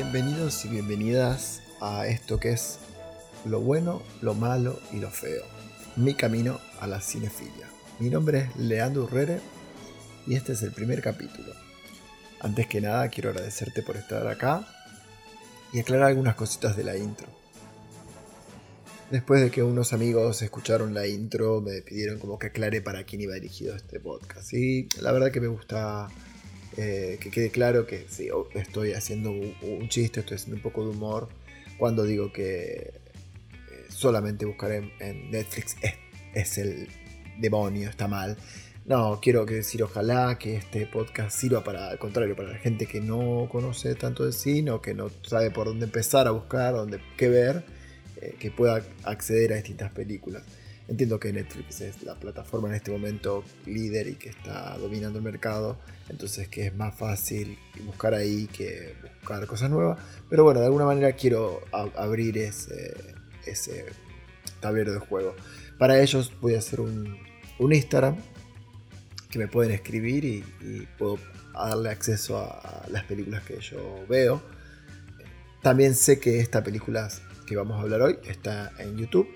Bienvenidos y bienvenidas a esto que es lo bueno, lo malo y lo feo. Mi camino a la cinefilia. Mi nombre es Leandro Urrere y este es el primer capítulo. Antes que nada quiero agradecerte por estar acá y aclarar algunas cositas de la intro. Después de que unos amigos escucharon la intro, me pidieron como que aclare para quién iba dirigido este podcast. Y la verdad que me gusta eh, que quede claro que sí, estoy haciendo un, chiste, estoy haciendo un poco de humor cuando digo que eh, solamente buscar en, Netflix es, el demonio, está mal. No, quiero decir, ojalá que este podcast sirva para, al contrario, para la gente que no conoce tanto de cine o que no sabe por dónde empezar a buscar, dónde, qué ver, eh, que pueda acceder a distintas películas. Entiendo que Netflix es la plataforma en este momento líder y que está dominando el mercado, entonces que es más fácil buscar ahí que buscar cosas nuevas. Pero bueno, de alguna manera quiero abrir ese, ese tablero de juego. Para ellos voy a hacer un, Instagram que me pueden escribir y, puedo darle acceso a, las películas que yo veo. También sé que esta película que vamos a hablar hoy está en YouTube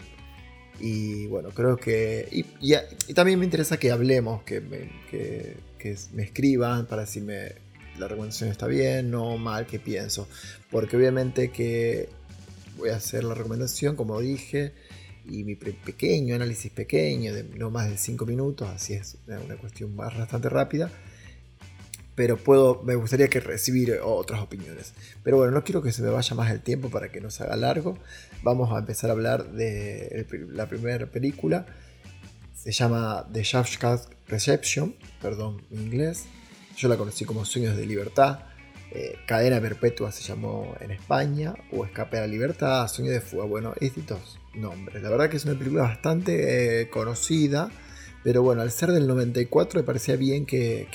y bueno, creo que... Y, también me interesa que hablemos, que me, que, me escriban para decirme la recomendación está bien, no mal, qué pienso. Porque obviamente que voy a hacer la recomendación, como dije, y mi pequeño análisis pequeño, de no más de 5 minutos, así es una cuestión bastante rápida pero puedo, me gustaría que recibir otras opiniones. Pero bueno, no quiero que se me vaya más el tiempo para que no se haga largo. Vamos a empezar a hablar de la primera película. Se llama The Shawshank Reception, perdón, en inglés. Yo la conocí como Sueños de Libertad. Eh, Cadena Perpetua se llamó en España, o Escape a la Libertad, Sueño de Fuga, bueno, distintos nombres. La verdad que es una película bastante eh, conocida, pero bueno, al ser del 94 me parecía bien que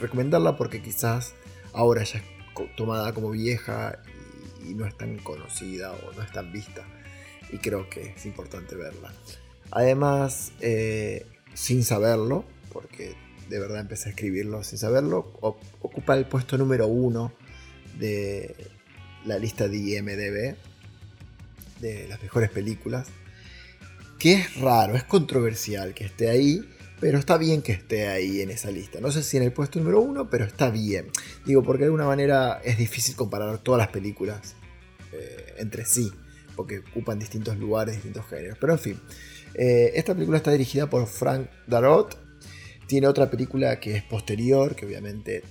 recomendarla porque quizás ahora ya es tomada como vieja y, no es tan conocida o no es tan vista. Y creo que es importante verla. Además, eh, sin saberlo, porque de verdad empecé a escribirlo sin saberlo, ocupa el puesto número uno de la lista de IMDB de las mejores películas. Que es raro, es controversial que esté ahí, pero está bien que esté ahí en esa lista. No sé si en el puesto número uno, pero está bien. Digo, porque de alguna manera es difícil comparar todas las películas eh, entre sí, porque ocupan distintos lugares, distintos géneros. Pero en fin, eh, esta película está dirigida por Frank Darot. Tiene otra película que es posterior, que obviamente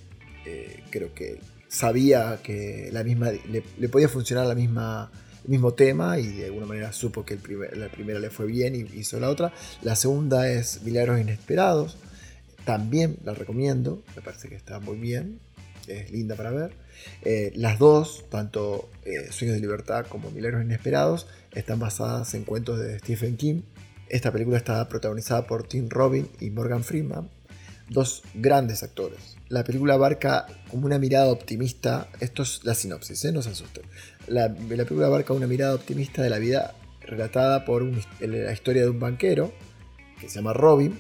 eh, creo que sabía que la misma le, le podía funcionar la misma mismo tema y de alguna manera supo que la primera le fue bien y hizo la otra. La segunda es Milagros Inesperados, también la recomiendo, me parece que está muy bien, es linda para ver. Eh, las dos, tanto eh, Sueños de Libertad como Milagros Inesperados, están basadas en cuentos de Stephen King. Esta película está protagonizada por Tim Robin y Morgan Freeman, dos grandes actores. La película abarca como una mirada optimista, esto es la sinopsis, ¿eh? no se asusten. La, película abarca una mirada optimista de la vida relatada por la historia de un banquero que se llama Robin,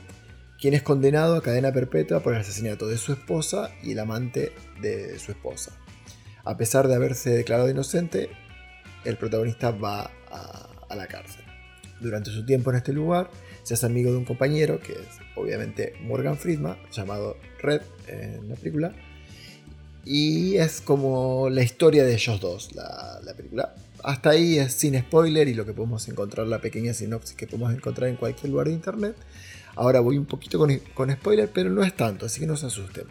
quien es condenado a cadena perpetua por el asesinato de su esposa y el amante de su esposa. A pesar de haberse declarado inocente, el protagonista va a, a la cárcel. Durante su tiempo en este lugar, se hace amigo de un compañero, que es obviamente Morgan Friedman, llamado Red en la película. Y es como la historia de ellos dos, la, película. Hasta ahí es sin spoiler y lo que podemos encontrar, la pequeña sinopsis que podemos encontrar en cualquier lugar de internet. Ahora voy un poquito con, con spoiler, pero no es tanto, así que no se asusten.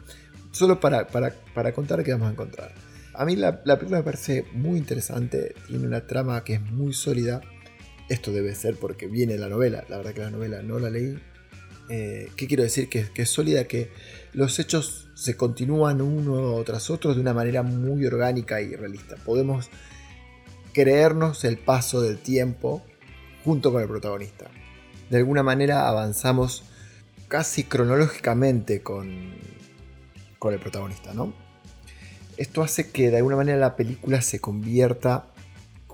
Solo para, para, contar qué vamos a encontrar. A mí la, la película me parece muy interesante, tiene una trama que es muy sólida, esto debe ser porque viene la novela, la verdad que la novela no la leí. Eh, ¿Qué quiero decir? Que, es sólida, que los hechos se continúan uno tras otro de una manera muy orgánica y realista. Podemos creernos el paso del tiempo junto con el protagonista. De alguna manera avanzamos casi cronológicamente con, con el protagonista, ¿no? Esto hace que de alguna manera la película se convierta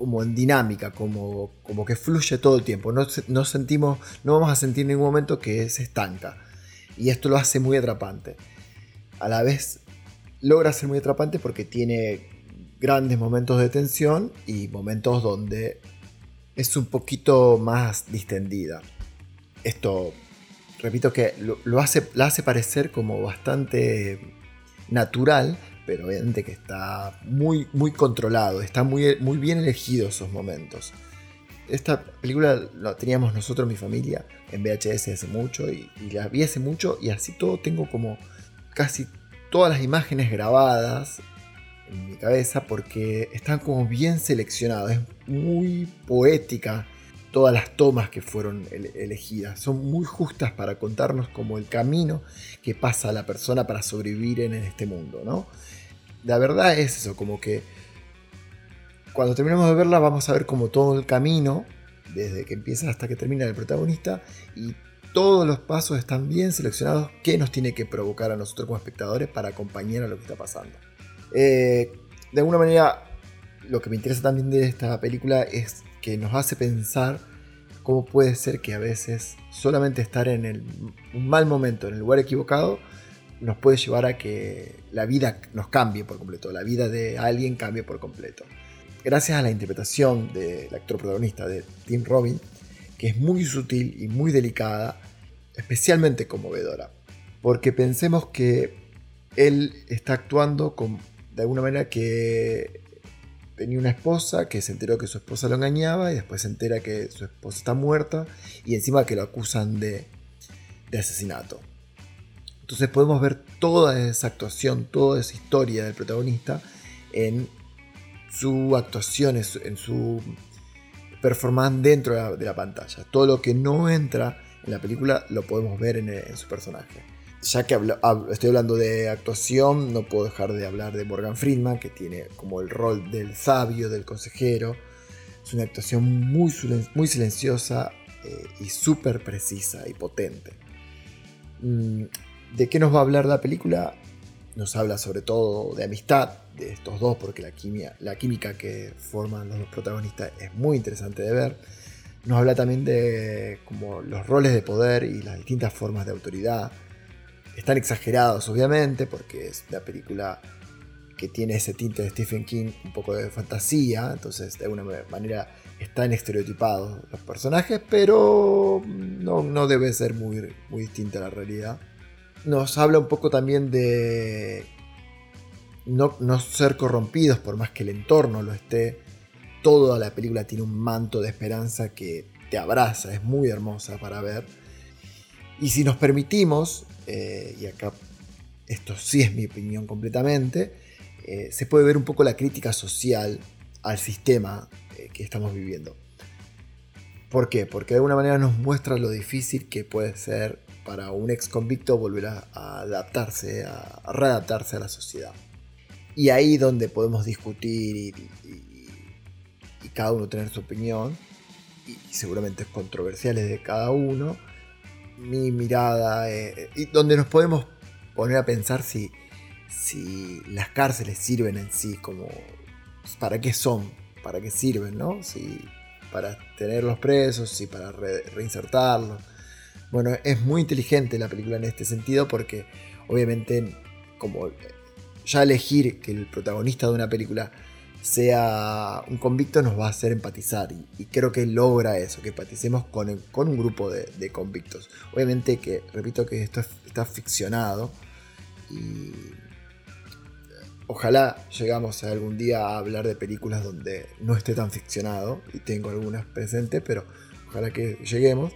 como en dinámica, como, como que fluye todo el tiempo. No, no, sentimos, no vamos a sentir en ningún momento que se estanca. Y esto lo hace muy atrapante. A la vez logra ser muy atrapante porque tiene grandes momentos de tensión y momentos donde es un poquito más distendida. Esto, repito que lo, hace, la hace parecer como bastante natural, pero obviamente que está muy, muy controlado, está muy, muy bien elegido esos momentos. Esta película la teníamos nosotros, mi familia, en VHS hace mucho y, y la vi hace mucho y así todo tengo como casi todas las imágenes grabadas en mi cabeza porque están como bien seleccionadas, es muy poética todas las tomas que fueron elegidas, son muy justas para contarnos como el camino que pasa la persona para sobrevivir en este mundo, ¿no? La verdad es eso, como que cuando terminamos de verla vamos a ver como todo el camino, desde que empieza hasta que termina el protagonista, y todos los pasos están bien seleccionados que nos tiene que provocar a nosotros como espectadores para acompañar a lo que está pasando. Eh, de alguna manera, lo que me interesa también de esta película es que nos hace pensar cómo puede ser que a veces solamente estar en el, un mal momento, en el lugar equivocado, nos puede llevar a que la vida nos cambie por completo, la vida de alguien cambie por completo. Gracias a la interpretación del actor protagonista de Tim Robin, que es muy sutil y muy delicada, especialmente conmovedora. Porque pensemos que él está actuando de alguna manera que tenía una esposa que se enteró que su esposa lo engañaba y después se entera que su esposa está muerta y encima que lo acusan de asesinato. Entonces podemos ver toda esa actuación, toda esa historia del protagonista en su actuación, en su performance dentro de la, pantalla. Todo lo que no entra en la película lo podemos ver en, su personaje. Ya que estoy hablando de actuación, no puedo dejar de hablar de Morgan Friedman, que tiene como el rol del sabio, del consejero. Es una actuación muy, muy silenciosa eh, y súper precisa y potente. Mm, ¿De qué nos va a hablar la película? Nos habla sobre todo de amistad, de estos dos, porque la, química que forman los dos protagonistas es muy interesante de ver. Nos habla también de como los roles de poder y las distintas formas de autoridad. Están exagerados, obviamente, porque es una película que tiene ese tinte de Stephen King, un poco de fantasía, entonces de alguna manera están estereotipados los personajes, pero no, no debe ser muy, muy distinta a la realidad. Nos habla un poco también de no, ser corrompidos por más que el entorno lo esté. Toda la película tiene un manto de esperanza que te abraza, es muy hermosa para ver. Y si nos permitimos, eh, y acá esto sí es mi opinión completamente, eh, se puede ver un poco la crítica social al sistema eh, que estamos viviendo. ¿Por qué? Porque de alguna manera nos muestra lo difícil que puede ser para un ex convicto volver a, adaptarse, a readaptarse a la sociedad. Y ahí donde podemos discutir y, cada uno tener su opinión, y, seguramente es controversiales de cada uno, mi mirada, eh, y donde nos podemos poner a pensar si, si las cárceles sirven en sí como... ¿Para qué son? ¿Para qué sirven? ¿no? Si para tenerlos presos, si para reinsertarlos. Bueno, es muy inteligente la película en este sentido porque obviamente como ya elegir que el protagonista de una película sea un convicto nos va a hacer empatizar y, creo que logra eso, que empaticemos con, con un grupo de, convictos. Obviamente que, repito que esto está ficcionado y ojalá llegamos algún día a hablar de películas donde no esté tan ficcionado y tengo algunas presentes, pero ojalá que lleguemos.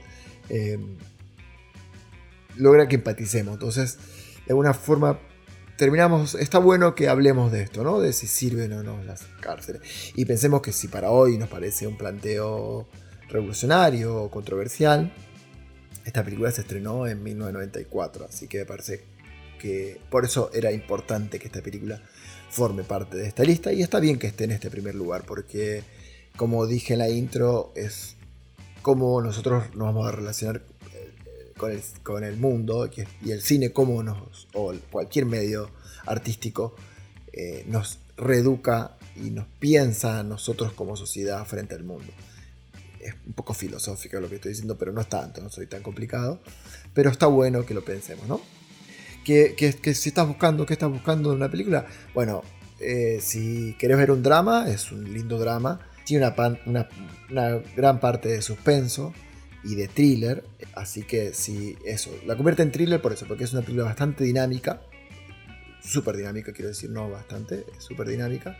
Eh, logra que empaticemos, entonces de alguna forma terminamos, está bueno que hablemos de esto, ¿no? De si sirven o no las cárceles. Y pensemos que si para hoy nos parece un planteo revolucionario o controversial, esta película se estrenó en 1994, así que me parece que por eso era importante que esta película forme parte de esta lista y está bien que esté en este primer lugar, porque como dije en la intro, es como nosotros nos vamos a relacionar con el, mundo y el cine como nos, o cualquier medio artístico, eh, nos reeduca y nos piensa a nosotros como sociedad frente al mundo. Es un poco filosófico lo que estoy diciendo, pero no es tanto, no soy tan complicado. Pero está bueno que lo pensemos, ¿no? Que, que, si estás buscando, ¿qué estás buscando en una película? Bueno, Eh, si querés ver un drama, es un lindo drama. Tiene una, una, gran parte de suspenso y de thriller. Así que si eso, la convierte en thriller por eso, porque es una película bastante dinámica. Súper dinámica, quiero decir, no bastante, súper dinámica.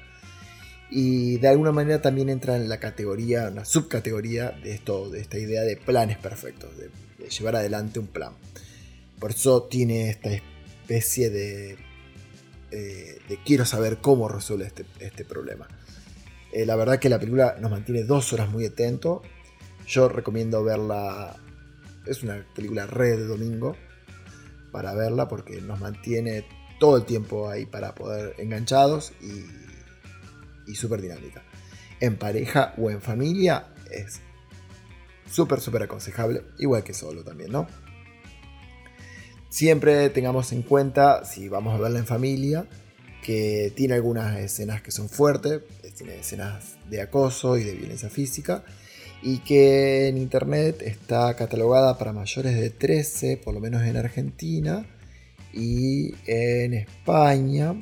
Y de alguna manera también entra en la categoría, una subcategoría de esto, de esta idea de planes perfectos, de llevar adelante un plan. Por eso tiene esta especie de, eh, de quiero saber cómo resuelve este, este problema. Eh, la verdad que la película nos mantiene dos horas muy atento. Yo recomiendo verla. Es una película red de domingo para verla porque nos mantiene todo el tiempo ahí para poder enganchados y, y súper dinámica. En pareja o en familia es súper, súper aconsejable, igual que solo también, ¿no? Siempre tengamos en cuenta, si vamos a verla en familia, que tiene algunas escenas que son fuertes, tiene escenas de acoso y de violencia física, y que en internet está catalogada para mayores de 13, por lo menos en Argentina, y en España,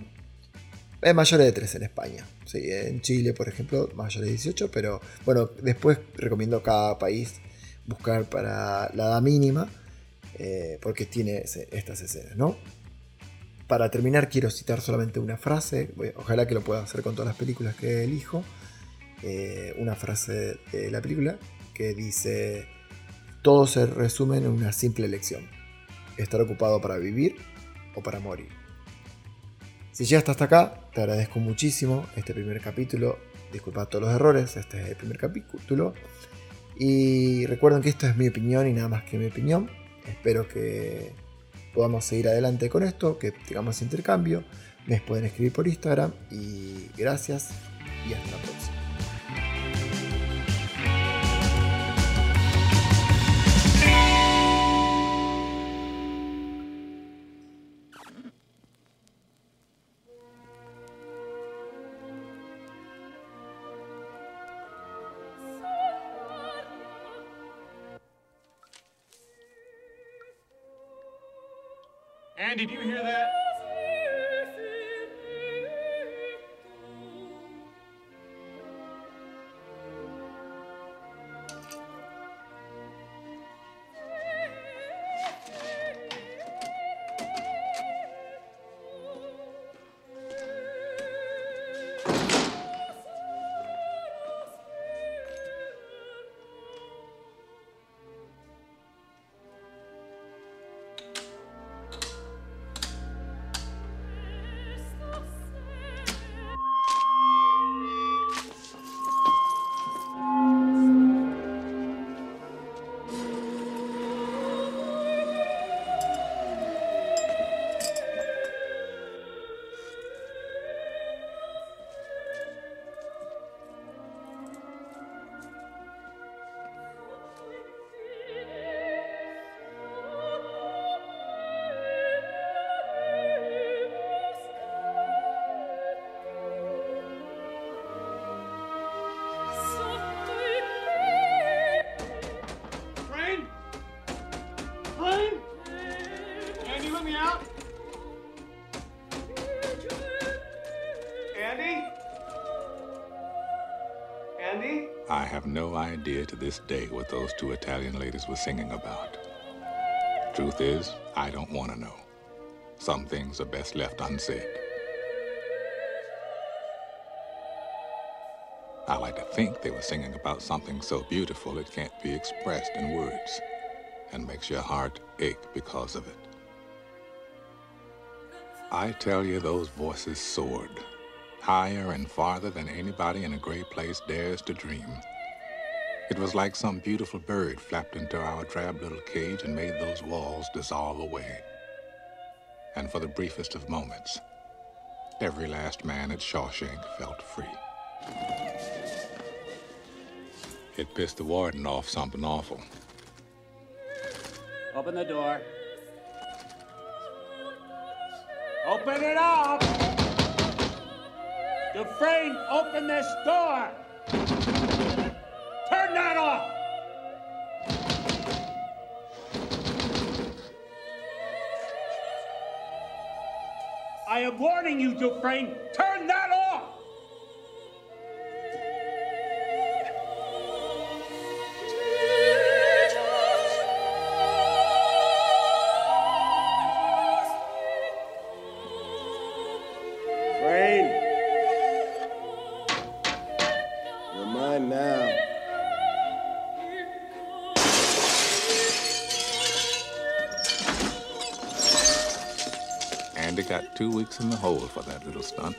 es mayores de 13 en España. Sí, en Chile, por ejemplo, mayores de 18, pero bueno, después recomiendo cada país buscar para la edad mínima eh, porque tiene estas escenas, ¿no? Para terminar quiero citar solamente una frase, ojalá que lo pueda hacer con todas las películas que elijo, eh, una frase de la película que dice, todo se resume en una simple elección, estar ocupado para vivir o para morir. Si llegaste hasta acá, te agradezco muchísimo este primer capítulo. Disculpa todos los errores, este es el primer capítulo. Y recuerden que esto es mi opinión y nada más que mi opinión. Espero que podamos seguir adelante con esto, que tengamos intercambio. Me pueden escribir por Instagram y gracias y hasta la próxima. Did you hear that? Have no idea to this day what those two Italian ladies were singing about. Truth is, I don't want to know. Some things are best left unsaid. I like to think they were singing about something so beautiful it can't be expressed in words and makes your heart ache because of it. I tell you, those voices soared higher and farther than anybody in a great place dares to dream. It was like some beautiful bird flapped into our drab little cage and made those walls dissolve away. And for the briefest of moments, every last man at Shawshank felt free. It pissed the warden off something awful. Open the door. Open it up! Dufresne, open this door! I am warning you, Dufresne. Turn weeks in the hole for that little stunt.